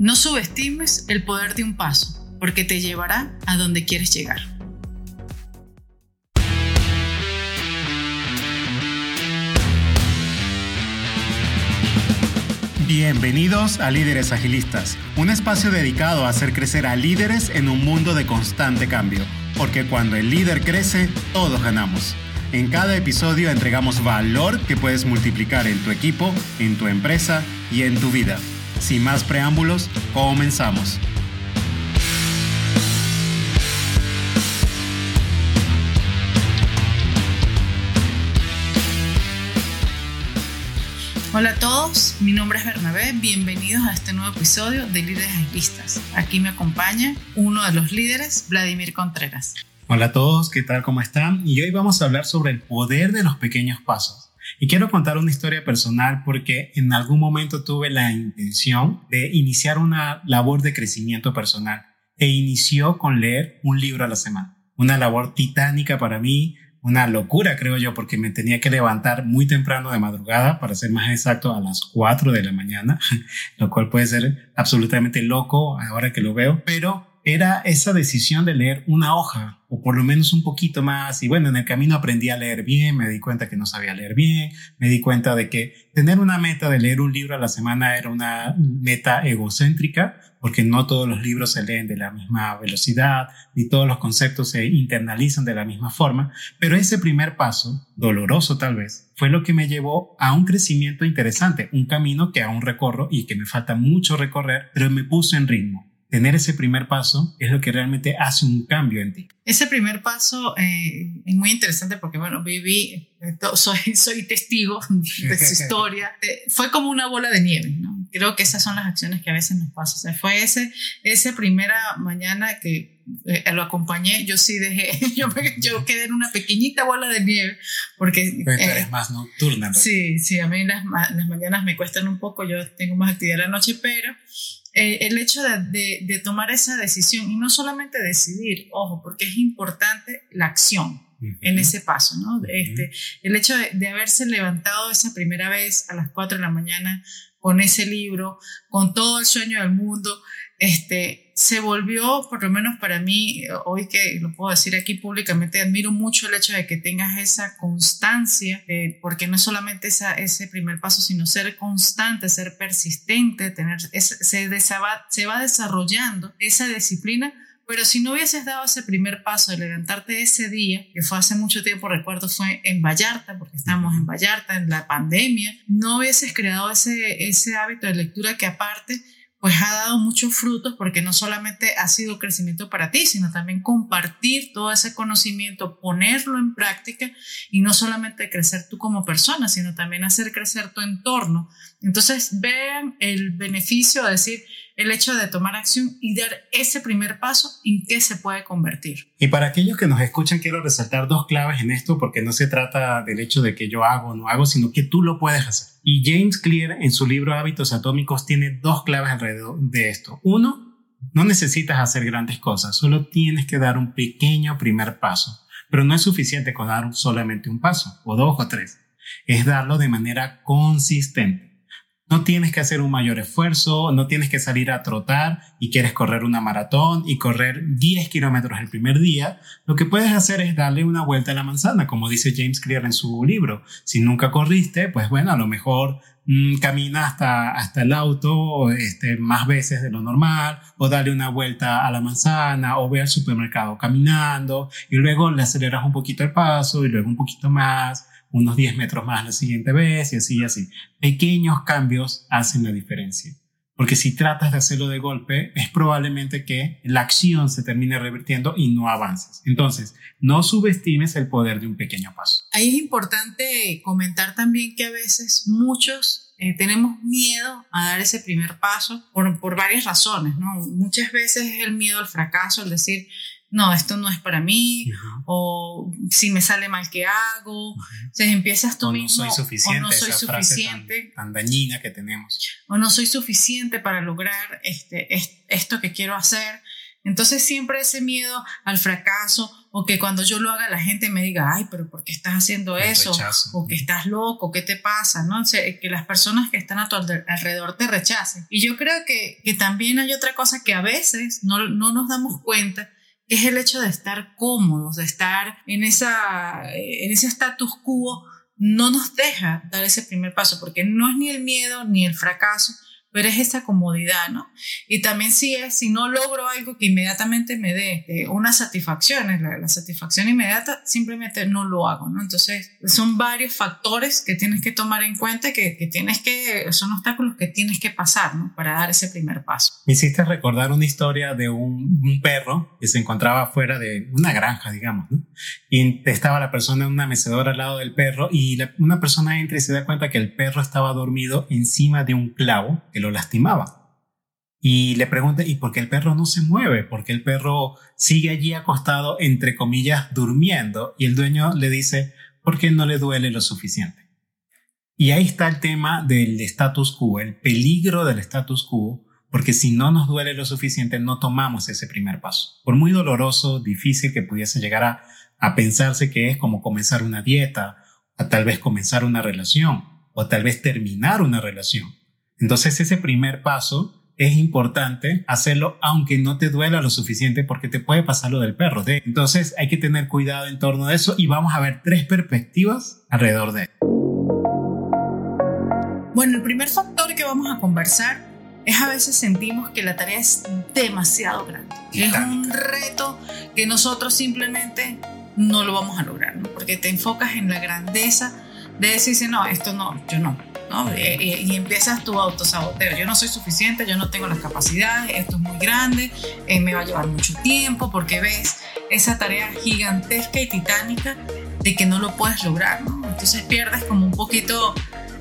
No subestimes el poder de un paso, porque te llevará a donde quieres llegar. Bienvenidos a Líderes Agilistas, un espacio dedicado a hacer crecer a líderes en un mundo de constante cambio, porque cuando el líder crece, todos ganamos. En cada episodio entregamos valor que puedes multiplicar en tu equipo, en tu empresa y en tu vida. Sin más preámbulos, comenzamos. Hola a todos, mi nombre es Bernabé, bienvenidos a este nuevo episodio de Líderes Agilistas. Aquí me acompaña uno de los líderes, Vladimir Contreras. Hola a todos, ¿qué tal? ¿Cómo están? Y hoy vamos a hablar sobre el poder de los pequeños pasos. Y quiero contar una historia personal porque en algún momento tuve la intención de iniciar una labor de crecimiento personal e inició con leer un libro a la semana. Una labor titánica para mí, una locura creo yo porque me tenía que levantar muy temprano de madrugada, para ser más exacto a las 4 de la mañana, lo cual puede ser absolutamente loco ahora que lo veo, pero era esa decisión de leer una hoja o por lo menos un poquito más. Y bueno, en el camino aprendí a leer bien, me di cuenta que no sabía leer bien, me di cuenta de que tener una meta de leer un libro a la semana era una meta egocéntrica, porque no todos los libros se leen de la misma velocidad, ni todos los conceptos se internalizan de la misma forma, pero ese primer paso, doloroso tal vez, fue lo que me llevó a un crecimiento interesante, un camino que aún recorro y que me falta mucho recorrer, pero me puso en ritmo tener ese primer paso es lo que realmente hace un cambio en ti. Ese primer paso eh, es muy interesante porque, bueno, viví, eh, soy, soy testigo de su historia. Eh, fue como una bola de nieve, ¿no? Creo que esas son las acciones que a veces nos pasan. O sea, fue ese, esa primera mañana que lo acompañé, yo sí dejé, yo, yo, quedé en una pequeñita bola de nieve porque... Pero eres más nocturna. Sí, sí, a mí las, las mañanas me cuestan un poco, yo tengo más actividad en la noche, pero eh, el hecho de, de, tomar esa decisión y no solamente decidir, ojo, porque es importante la acción en ese paso, ¿no? Este, el hecho de, de, haberse levantado esa primera vez a las 4 de la mañana con ese libro, con todo el sueño del mundo, este, se volvió, por lo menos para mí, hoy que lo puedo decir aquí públicamente, admiro mucho el hecho de que tengas esa constancia, eh, porque no es solamente esa, ese primer paso, sino ser constante, ser persistente, tener, se, se, se va desarrollando esa disciplina. Pero si no hubieses dado ese primer paso de levantarte ese día, que fue hace mucho tiempo, recuerdo, fue en Vallarta, porque estábamos en Vallarta, en la pandemia, no hubieses creado ese, ese hábito de lectura que aparte pues ha dado muchos frutos porque no solamente ha sido crecimiento para ti, sino también compartir todo ese conocimiento, ponerlo en práctica y no solamente crecer tú como persona, sino también hacer crecer tu entorno. Entonces vean el beneficio de decir, el hecho de tomar acción y dar ese primer paso en qué se puede convertir. Y para aquellos que nos escuchan, quiero resaltar dos claves en esto, porque no se trata del hecho de que yo hago o no hago, sino que tú lo puedes hacer. Y James Clear en su libro Hábitos Atómicos tiene dos claves alrededor de esto. Uno, no necesitas hacer grandes cosas, solo tienes que dar un pequeño primer paso. Pero no es suficiente con dar solamente un paso, o dos o tres. Es darlo de manera consistente. No tienes que hacer un mayor esfuerzo, no tienes que salir a trotar y quieres correr una maratón y correr 10 kilómetros el primer día. Lo que puedes hacer es darle una vuelta a la manzana, como dice James Clear en su libro. Si nunca corriste, pues bueno, a lo mejor mmm, camina hasta, hasta el auto este, más veces de lo normal, o darle una vuelta a la manzana, o ve al supermercado caminando, y luego le aceleras un poquito el paso, y luego un poquito más, unos 10 metros más la siguiente vez y así y así. Pequeños cambios hacen la diferencia. Porque si tratas de hacerlo de golpe, es probablemente que la acción se termine revirtiendo y no avances. Entonces, no subestimes el poder de un pequeño paso. Ahí es importante comentar también que a veces muchos eh, tenemos miedo a dar ese primer paso por, por varias razones, ¿no? Muchas veces es el miedo al fracaso, el decir, no, esto no es para mí, o si me sale mal, ¿qué hago? O sea, empiezas tú o mismo, no soy suficiente, o no soy suficiente, tan, dañina que tenemos. O no soy suficiente para lograr este, esto que quiero hacer. Entonces siempre ese miedo al fracaso o que cuando yo lo haga la gente me diga, ay, pero ¿por qué estás haciendo eso? O que estás loco, ¿qué te pasa? ¿no? que las personas que están a tu alrededor te rechacen. Y yo creo que, que también hay otra cosa que a veces no, no nos damos cuenta, es el hecho de estar cómodos, de estar en, esa, en ese status quo, no nos deja dar ese primer paso, porque no es ni el miedo ni el fracaso, pero es esa comodidad, ¿no? Y también si es, si no logro algo que inmediatamente me dé eh, una satisfacción, la, la, satisfacción inmediata, simplemente no lo hago, ¿no? Entonces, son varios factores que tienes que tomar en cuenta, que, que tienes que, son obstáculos que tienes que pasar, ¿no? Para dar ese primer paso. Me hiciste recordar una historia de un, un perro que se encontraba fuera de una granja, digamos, ¿no? Y estaba la persona en una mecedora al lado del perro y una persona entra y se da cuenta que el perro estaba dormido encima de un clavo que lo lastimaba. Y le pregunta, ¿y por qué el perro no se mueve? Porque el perro sigue allí acostado, entre comillas, durmiendo. Y el dueño le dice, ¿por qué no le duele lo suficiente? Y ahí está el tema del status quo, el peligro del status quo, porque si no nos duele lo suficiente, no tomamos ese primer paso. Por muy doloroso, difícil que pudiese llegar a, a pensarse que es como comenzar una dieta, a tal vez comenzar una relación, o tal vez terminar una relación. Entonces ese primer paso es importante hacerlo aunque no te duela lo suficiente porque te puede pasar lo del perro. Entonces hay que tener cuidado en torno a eso y vamos a ver tres perspectivas alrededor de él. Bueno, el primer factor que vamos a conversar es a veces sentimos que la tarea es demasiado grande. Es un reto que nosotros simplemente no lo vamos a lograr, ¿no? porque te enfocas en la grandeza de decirse, no, esto no, yo no, y, empiezas tu autosaboteo. Yo no soy suficiente, yo no tengo las capacidades, esto es muy grande, eh, me va a llevar mucho tiempo porque ves esa tarea gigantesca y titánica de que no lo puedes lograr, ¿no? Entonces pierdes como un poquito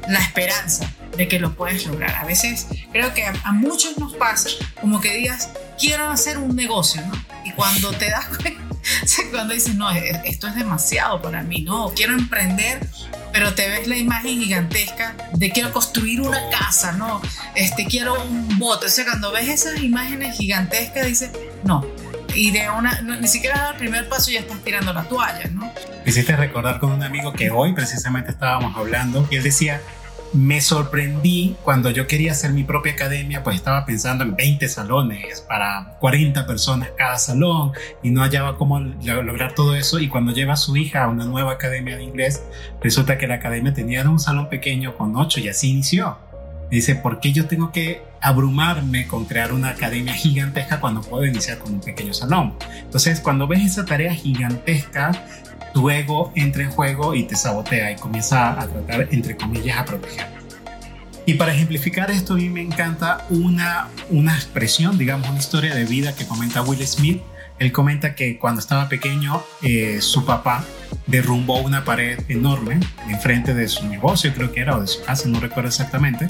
la esperanza de que lo puedes lograr. A veces creo que a, muchos nos pasa como que digas, quiero hacer un negocio, ¿no? Y cuando te das cuenta, cuando dices, no, esto es demasiado para mí, ¿no? Quiero emprender pero te ves la imagen gigantesca de quiero construir una casa, ¿no? Este, quiero un bote. O sea, cuando ves esas imágenes gigantescas, dices, no. Y de una, ni siquiera dar el primer paso ya estás tirando la toalla, ¿no? Me hiciste recordar con un amigo que hoy precisamente estábamos hablando y él decía, me sorprendí cuando yo quería hacer mi propia academia, pues estaba pensando en 20 salones para 40 personas cada salón y no hallaba cómo lograr todo eso. Y cuando lleva a su hija a una nueva academia de inglés, resulta que la academia tenía un salón pequeño con 8 y así inició. dice, ¿por qué yo tengo que abrumarme con crear una academia gigantesca cuando puedo iniciar con un pequeño salón? Entonces, cuando ves esa tarea gigantesca, tu ego entra en juego y te sabotea y comienza a tratar, entre comillas, a proteger. Y para ejemplificar esto, a mí me encanta una, una expresión, digamos, una historia de vida que comenta Will Smith. Él comenta que cuando estaba pequeño, eh, su papá derrumbó una pared enorme enfrente de su negocio, creo que era, o de su casa, no recuerdo exactamente.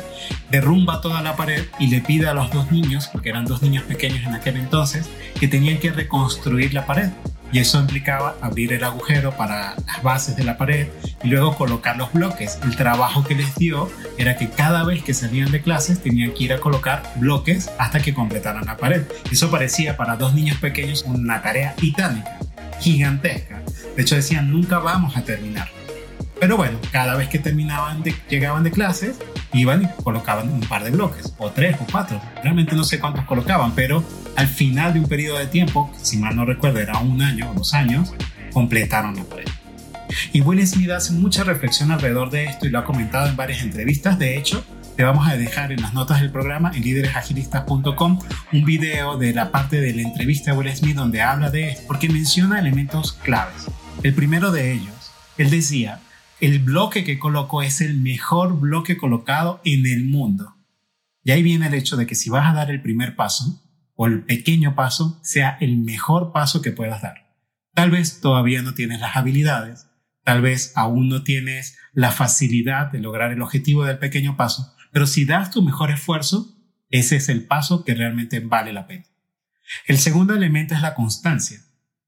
Derrumba toda la pared y le pide a los dos niños, porque eran dos niños pequeños en aquel entonces, que tenían que reconstruir la pared y eso implicaba abrir el agujero para las bases de la pared y luego colocar los bloques. El trabajo que les dio era que cada vez que salían de clases tenían que ir a colocar bloques hasta que completaran la pared. Eso parecía para dos niños pequeños una tarea titánica, gigantesca. De hecho decían, nunca vamos a terminar. Pero bueno, cada vez que terminaban de, llegaban de clases, iban y colocaban un par de bloques, o tres o cuatro. Realmente no sé cuántos colocaban, pero al final de un periodo de tiempo, si mal no recuerdo era un año o dos años, completaron la pared. Y Will Smith hace mucha reflexión alrededor de esto y lo ha comentado en varias entrevistas. De hecho, te vamos a dejar en las notas del programa en líderesagilistas.com un video de la parte de la entrevista de Will Smith donde habla de esto, porque menciona elementos claves. El primero de ellos, él decía, el bloque que colocó es el mejor bloque colocado en el mundo. Y ahí viene el hecho de que si vas a dar el primer paso, o el pequeño paso, sea el mejor paso que puedas dar. Tal vez todavía no tienes las habilidades, tal vez aún no tienes la facilidad de lograr el objetivo del pequeño paso, pero si das tu mejor esfuerzo, ese es el paso que realmente vale la pena. El segundo elemento es la constancia.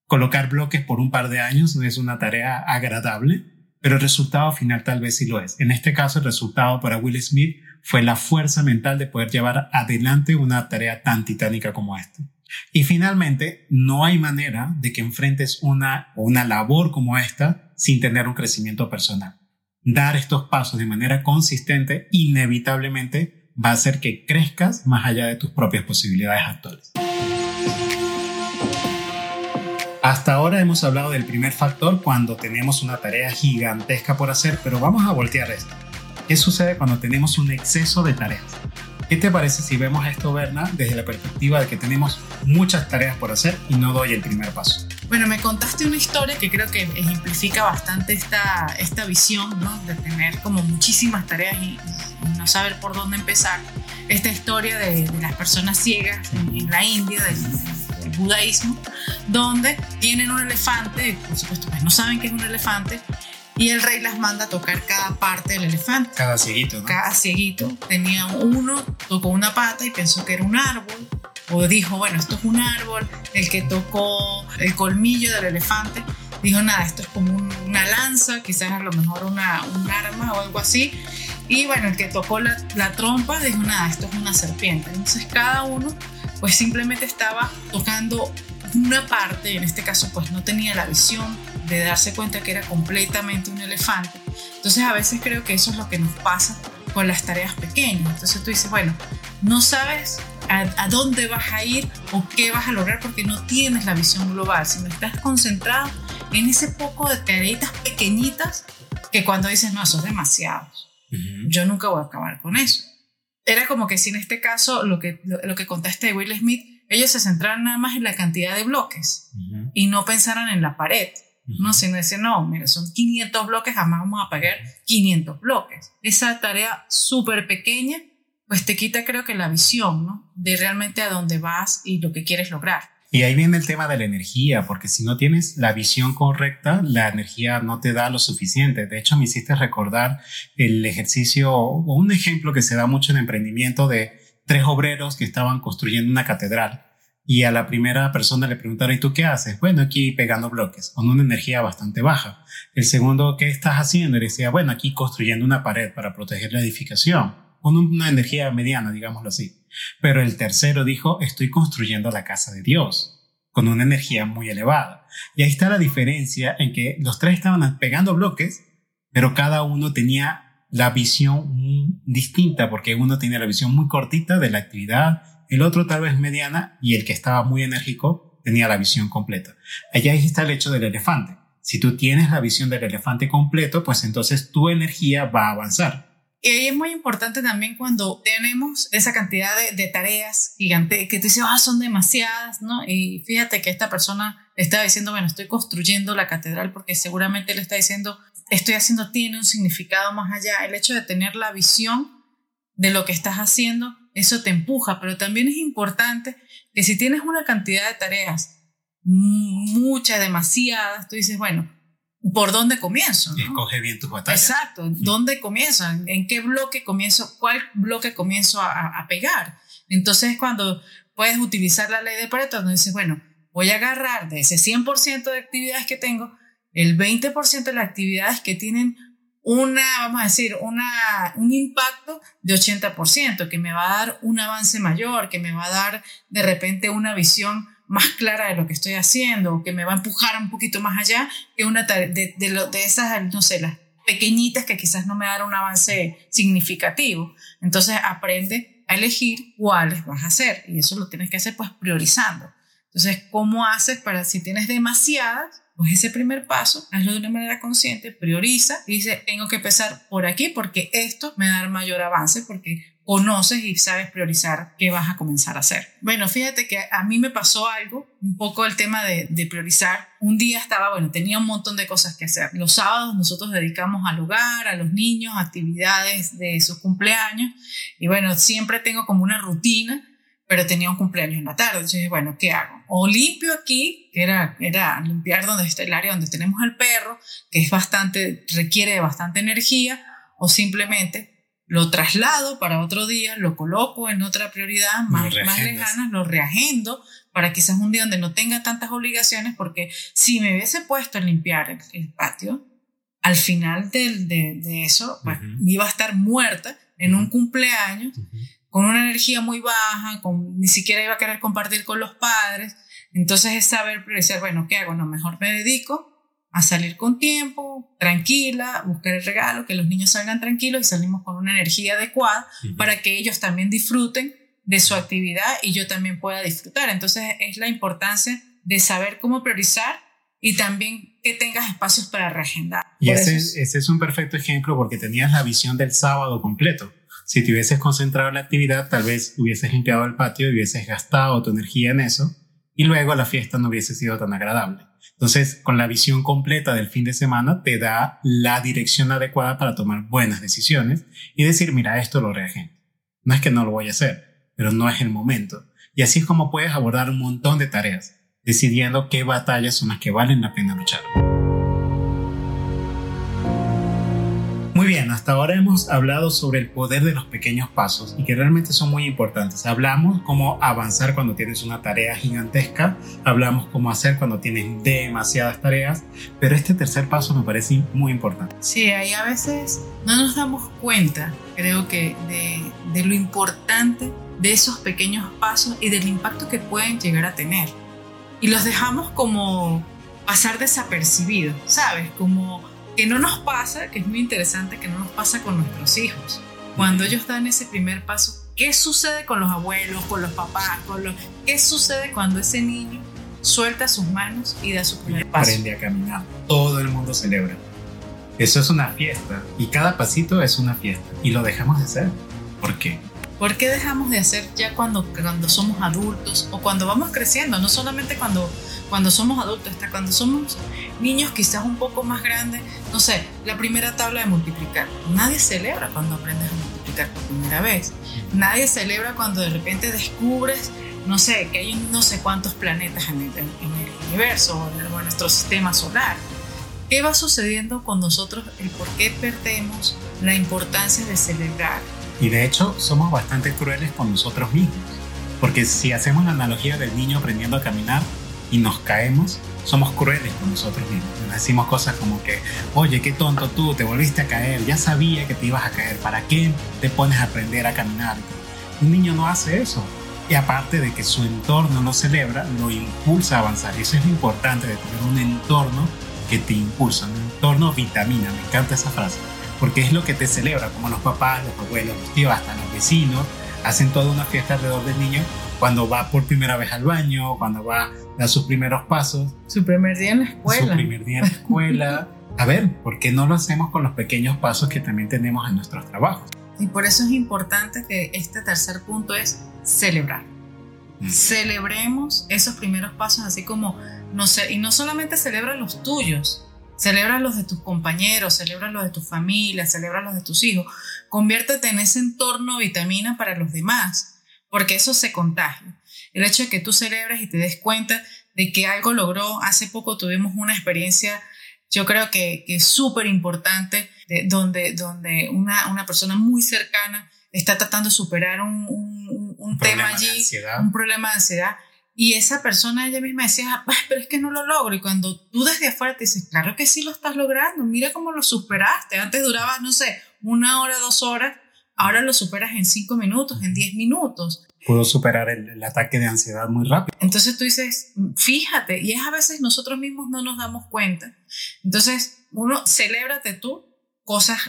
Colocar bloques por un par de años no es una tarea agradable, pero el resultado final tal vez sí lo es. En este caso, el resultado para Will Smith fue la fuerza mental de poder llevar adelante una tarea tan titánica como esta. Y finalmente, no hay manera de que enfrentes una, una labor como esta sin tener un crecimiento personal. Dar estos pasos de manera consistente inevitablemente va a hacer que crezcas más allá de tus propias posibilidades actuales. Hasta ahora hemos hablado del primer factor cuando tenemos una tarea gigantesca por hacer, pero vamos a voltear esto. ¿Qué sucede cuando tenemos un exceso de tareas? ¿Qué te parece si vemos esto, Berna, desde la perspectiva de que tenemos muchas tareas por hacer y no doy el primer paso? Bueno, me contaste una historia que creo que ejemplifica bastante esta, esta visión, ¿no? De tener como muchísimas tareas y, no saber por dónde empezar. Esta historia de, las personas ciegas en, la India, del, del, budaísmo, donde tienen un elefante, por supuesto, pues no saben qué es un elefante, y el rey las manda a tocar cada parte del elefante. Cada cieguito, ¿no? Cada cieguito. Tenía uno, tocó una pata y pensó que era un árbol. O dijo, bueno, esto es un árbol. El que tocó el colmillo del elefante dijo, nada, esto es como una lanza, quizás a lo mejor una, un arma o algo así. Y bueno, el que tocó la, la trompa dijo, nada, esto es una serpiente. Entonces cada uno pues simplemente estaba tocando una parte, en este caso pues no tenía la visión de darse cuenta que era completamente un elefante. Entonces a veces creo que eso es lo que nos pasa con las tareas pequeñas. Entonces tú dices, bueno, no sabes a, dónde vas a ir o qué vas a lograr porque no tienes la visión global, sino estás concentrado en ese poco de tareitas pequeñitas que cuando dices, no, eso es demasiado. Yo nunca voy a acabar con eso. Era como que si en este caso lo que, lo, que contaste de Will Smith, ellos se centraron nada más en la cantidad de bloques y no pensaron en la pared. No, sino decir, no, mira, son 500 bloques, jamás vamos a pagar 500 bloques. Esa tarea súper pequeña, pues te quita creo que la visión, ¿no? De realmente a dónde vas y lo que quieres lograr. Y ahí viene el tema de la energía, porque si no tienes la visión correcta, la energía no te da lo suficiente. De hecho, me hiciste recordar el ejercicio o un ejemplo que se da mucho en emprendimiento de tres obreros que estaban construyendo una catedral y a la primera persona le preguntaron, ¿y tú qué haces? Bueno, aquí pegando bloques, con una energía bastante baja. El segundo, ¿qué estás haciendo? Y decía, bueno, aquí construyendo una pared para proteger la edificación, con una energía mediana, digámoslo así. Pero el tercero dijo, estoy construyendo la casa de Dios, con una energía muy elevada. Y ahí está la diferencia en que los tres estaban pegando bloques, pero cada uno tenía la visión distinta, porque uno tenía la visión muy cortita de la actividad el otro tal vez mediana y el que estaba muy enérgico tenía la visión completa. Allá está el hecho del elefante. Si tú tienes la visión del elefante completo, pues entonces tu energía va a avanzar. Y ahí es muy importante también cuando tenemos esa cantidad de, tareas gigantes que tú dices, ah, son demasiadas, ¿no? Y fíjate que esta persona está diciendo, bueno, estoy construyendo la catedral porque seguramente le está diciendo, estoy haciendo, tiene un significado más allá. El hecho de tener la visión de lo que estás haciendo eso te empuja, pero también es importante que si tienes una cantidad de tareas, muchas, demasiadas, tú dices, bueno, ¿por dónde comienzo? Escoge bien tus batallas. Exacto, ¿dónde comienzo? ¿En qué bloque comienzo? ¿Cuál bloque comienzo a, pegar? Entonces, cuando puedes utilizar la ley de Pareto, donde dices, bueno, voy a agarrar de ese 100% de actividades que tengo, el 20% de las actividades que tienen una, vamos a decir, una, un impacto de 80%, que me va a dar un avance mayor, que me va a dar de repente una visión más clara de lo que estoy haciendo, que me va a empujar un poquito más allá que una de, de, lo, de esas, no sé, las pequeñitas que quizás no me dan un avance significativo. Entonces aprende a elegir cuáles vas a hacer y eso lo tienes que hacer pues priorizando. Entonces, ¿cómo haces para si tienes demasiadas? Pues ese primer paso, hazlo de una manera consciente, prioriza y dice, tengo que empezar por aquí porque esto me da mayor avance porque conoces y sabes priorizar qué vas a comenzar a hacer. Bueno, fíjate que a mí me pasó algo, un poco el tema de, de, priorizar. Un día estaba, bueno, tenía un montón de cosas que hacer. Los sábados nosotros dedicamos al hogar, a los niños, actividades de sus cumpleaños. Y bueno, siempre tengo como una rutina pero tenía un cumpleaños en la tarde. Entonces, bueno, ¿qué hago? O limpio aquí, que era, era limpiar donde está el área donde tenemos al perro, que es bastante, requiere de bastante energía, o simplemente lo traslado para otro día, lo coloco en otra prioridad más, más lejana, lo reagendo para quizás un día donde no tenga tantas obligaciones, porque si me hubiese puesto a limpiar el, patio, al final de, de, eso pues, iba a estar muerta en un cumpleaños con una energía muy baja, con, ni siquiera iba a querer compartir con los padres. Entonces es saber priorizar, bueno, ¿qué hago? No, mejor me dedico a salir con tiempo, tranquila, buscar el regalo, que los niños salgan tranquilos y salimos con una energía adecuada para que ellos también disfruten de su actividad y yo también pueda disfrutar. Entonces es la importancia de saber cómo priorizar y también que tengas espacios para reagendar. Y ese ese es un perfecto ejemplo porque tenías la visión del sábado completo. Si te hubieses concentrado en la actividad, tal vez hubieses limpiado el patio y hubieses gastado tu energía en eso y luego la fiesta no hubiese sido tan agradable. Entonces, con la visión completa del fin de semana, te da la dirección adecuada para tomar buenas decisiones y decir, mira, esto lo reagente. No es que no lo voy a hacer, pero no es el momento. Y así es como puedes abordar un montón de tareas, decidiendo qué batallas son las que valen la pena luchar. Bien, hasta ahora hemos hablado sobre el poder de los pequeños pasos y que realmente son muy importantes. Hablamos cómo avanzar cuando tienes una tarea gigantesca, hablamos cómo hacer cuando tienes demasiadas tareas, pero este tercer paso me parece muy importante. Sí, ahí a veces no nos damos cuenta, creo que, de, de lo importante de esos pequeños pasos y del impacto que pueden llegar a tener. Y los dejamos como pasar desapercibidos, ¿sabes? Como que no nos pasa, que es muy interesante, que no nos pasa con nuestros hijos. Cuando ellos dan ese primer paso, ¿qué sucede con los abuelos, con los papás, con los... ¿Qué sucede cuando ese niño suelta sus manos y da su primer paso? Aprende a caminar. Todo el mundo celebra. Eso es una fiesta y cada pasito es una fiesta y lo dejamos de hacer. ¿Por qué? ¿Por qué dejamos de hacer ya cuando, cuando somos adultos o cuando vamos creciendo? No solamente cuando cuando somos adultos, hasta cuando somos niños quizás un poco más grandes, no sé, la primera tabla de multiplicar. Nadie celebra cuando aprendes a multiplicar por primera vez. Nadie celebra cuando de repente descubres, no sé, que hay no sé cuántos planetas en el, universo o en nuestro sistema solar. ¿Qué va sucediendo con nosotros? El por qué perdemos la importancia de celebrar. Y de hecho somos bastante crueles con nosotros mismos. Porque si hacemos la analogía del niño aprendiendo a caminar, y nos caemos, somos crueles con nosotros mismos. decimos cosas como que, oye, qué tonto tú, te volviste a caer, ya sabía que te ibas a caer, ¿para qué te pones a aprender a caminar? Un niño no hace eso. Y aparte de que su entorno lo celebra, lo impulsa a avanzar. Y eso es lo importante de tener un entorno que te impulsa, un entorno vitamina. Me encanta esa frase. Porque es lo que te celebra, como los papás, los abuelos, los tíos, hasta los vecinos, hacen toda una fiesta alrededor del niño cuando va por primera vez al baño, cuando va a dar sus primeros pasos. Su primer día en la escuela. Su primer día en la escuela. A ver, ¿por qué no lo hacemos con los pequeños pasos que también tenemos en nuestros trabajos? Y por eso es importante que este tercer punto es celebrar. Mm. Celebremos esos primeros pasos, así como, no sé, y no solamente celebra los tuyos, celebra los de tus compañeros, celebra los de tu familia, celebra los de tus hijos. Conviértete en ese entorno vitamina para los demás porque eso se contagia. El hecho de que tú celebres y te des cuenta de que algo logró, hace poco tuvimos una experiencia, yo creo que, es súper importante, donde, donde una, una, persona muy cercana está tratando de superar un, un, tema allí, un problema de ansiedad. Y esa persona ella misma decía, pero es que no lo logro. Y cuando tú desde afuera te dices, claro que sí lo estás logrando, mira cómo lo superaste. Antes duraba, no sé, una hora, dos horas ahora lo superas en cinco minutos, en diez minutos. Pudo superar el, ataque de ansiedad muy rápido. Entonces tú dices, fíjate, y es a veces nosotros mismos no nos damos cuenta. Entonces, uno, celébrate tú cosas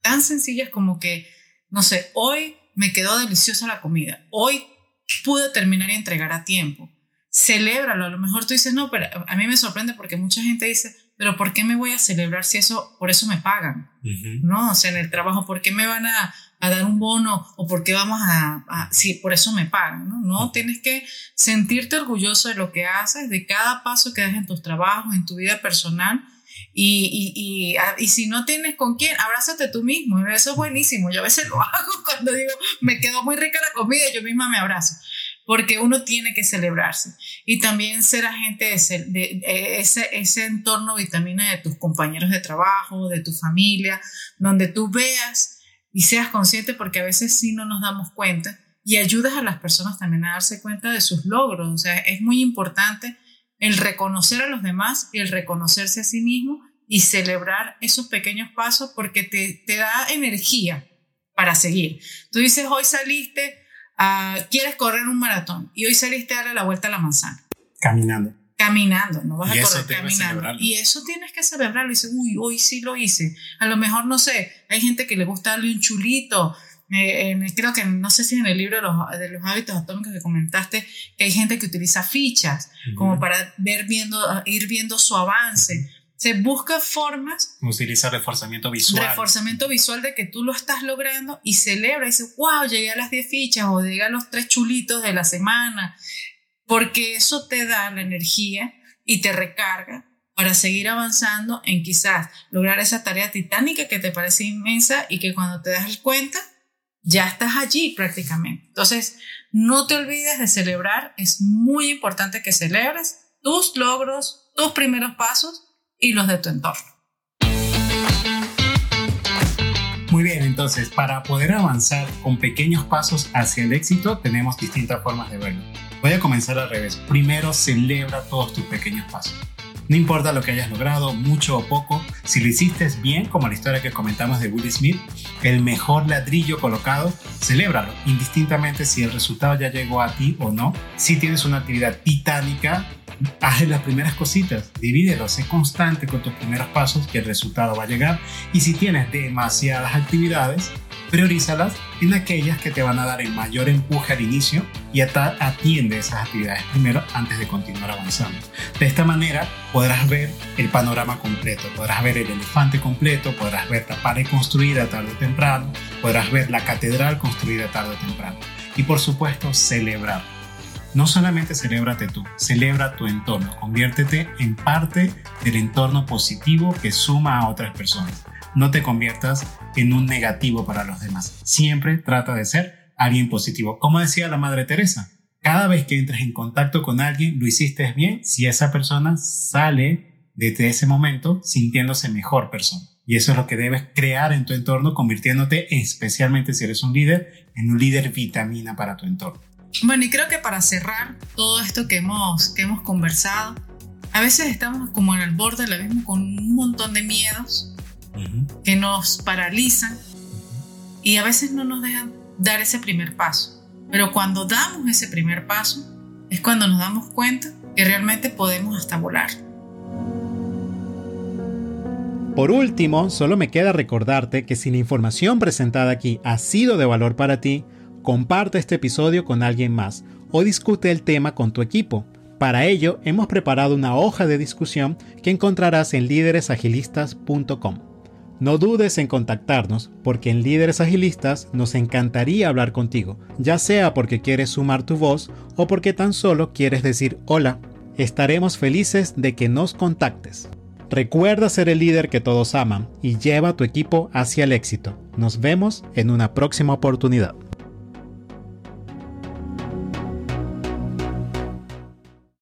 tan sencillas como que, no sé, hoy me quedó deliciosa la comida, hoy pude terminar y entregar a tiempo. Celébralo, a lo mejor tú dices, no, pero a mí me sorprende porque mucha gente dice, pero ¿por qué me voy a celebrar si eso, por eso me pagan? No, o sea, en el trabajo, ¿por qué me van a, a dar un bono o por qué vamos a, si por eso me pagan, ¿no? No, tienes que sentirte orgulloso de lo que haces, de cada paso que das en tus trabajos, en tu vida personal. Y, y, y, y, si no tienes con quién, abrázate tú mismo. Eso es buenísimo. Yo a veces lo hago cuando digo, me quedó muy rica la comida y yo misma me abrazo. Porque uno tiene que celebrarse. Y también ser agente de, de, de ese, ese entorno vitamina de tus compañeros de trabajo, de tu familia, donde tú veas y seas consciente porque a veces sí no nos damos cuenta y ayudas a las personas también a darse cuenta de sus logros. O sea, es muy importante el reconocer a los demás y el reconocerse a sí mismo y celebrar esos pequeños pasos porque te, te da energía para seguir. Tú dices, hoy saliste quieres correr un maratón y hoy saliste a darle la vuelta a la manzana. Caminando. Caminando, no vas a correr caminando. Y eso tienes que celebrarlo. Y dices, uy, hoy sí lo hice. A lo mejor, no sé, hay gente que le gusta darle un chulito. Eh, creo que, no sé si en el libro de los, de los, hábitos atómicos que comentaste, que hay gente que utiliza fichas como para ver viendo, ir viendo su avance. Se busca formas. Utiliza reforzamiento visual. Reforzamiento visual de que tú lo estás logrando y celebra y dice, wow, llegué a las 10 fichas o llegué a los 3 chulitos de la semana porque eso te da la energía y te recarga para seguir avanzando en quizás lograr esa tarea titánica que te parece inmensa y que cuando te das cuenta ya estás allí prácticamente. Entonces, no te olvides de celebrar, es muy importante que celebres tus logros, tus primeros pasos y los de tu entorno. Muy bien, entonces, para poder avanzar con pequeños pasos hacia el éxito, tenemos distintas formas de verlo. Voy a comenzar al revés. Primero celebra todos tus pequeños pasos. No importa lo que hayas logrado, mucho o poco, si lo hiciste bien, como la historia que comentamos de Will Smith, el mejor ladrillo colocado, celébralo, indistintamente si el resultado ya llegó a ti o no. Si tienes una actividad titánica, haz las primeras cositas, divídelo, sé constante con tus primeros pasos que el resultado va a llegar. Y si tienes demasiadas actividades, priorízalas en aquellas que te van a dar el mayor empuje al inicio y atiende esas actividades primero antes de continuar avanzando. De esta manera podrás ver el panorama completo, podrás ver el elefante completo, podrás ver la pared construida tarde o temprano, podrás ver la catedral construida tarde o temprano y por supuesto celebrar. No solamente celébrate tú, celebra tu entorno, conviértete en parte del entorno positivo que suma a otras personas no te conviertas en un negativo para los demás. Siempre trata de ser alguien positivo. Como decía la Madre Teresa, cada vez que entres en contacto con alguien, lo hiciste bien si esa persona sale desde ese momento sintiéndose mejor persona. Y eso es lo que debes crear en tu entorno, convirtiéndote, especialmente si eres un líder, en un líder vitamina para tu entorno. Bueno, y creo que para cerrar todo esto que hemos, que hemos conversado, a veces estamos como en el borde del abismo con un montón de miedos, que nos paralizan y a veces no nos dejan dar ese primer paso. Pero cuando damos ese primer paso es cuando nos damos cuenta que realmente podemos hasta volar. Por último, solo me queda recordarte que si la información presentada aquí ha sido de valor para ti, comparte este episodio con alguien más o discute el tema con tu equipo. Para ello, hemos preparado una hoja de discusión que encontrarás en líderesagilistas.com. No dudes en contactarnos porque en Líderes Agilistas nos encantaría hablar contigo, ya sea porque quieres sumar tu voz o porque tan solo quieres decir hola. Estaremos felices de que nos contactes. Recuerda ser el líder que todos aman y lleva a tu equipo hacia el éxito. Nos vemos en una próxima oportunidad.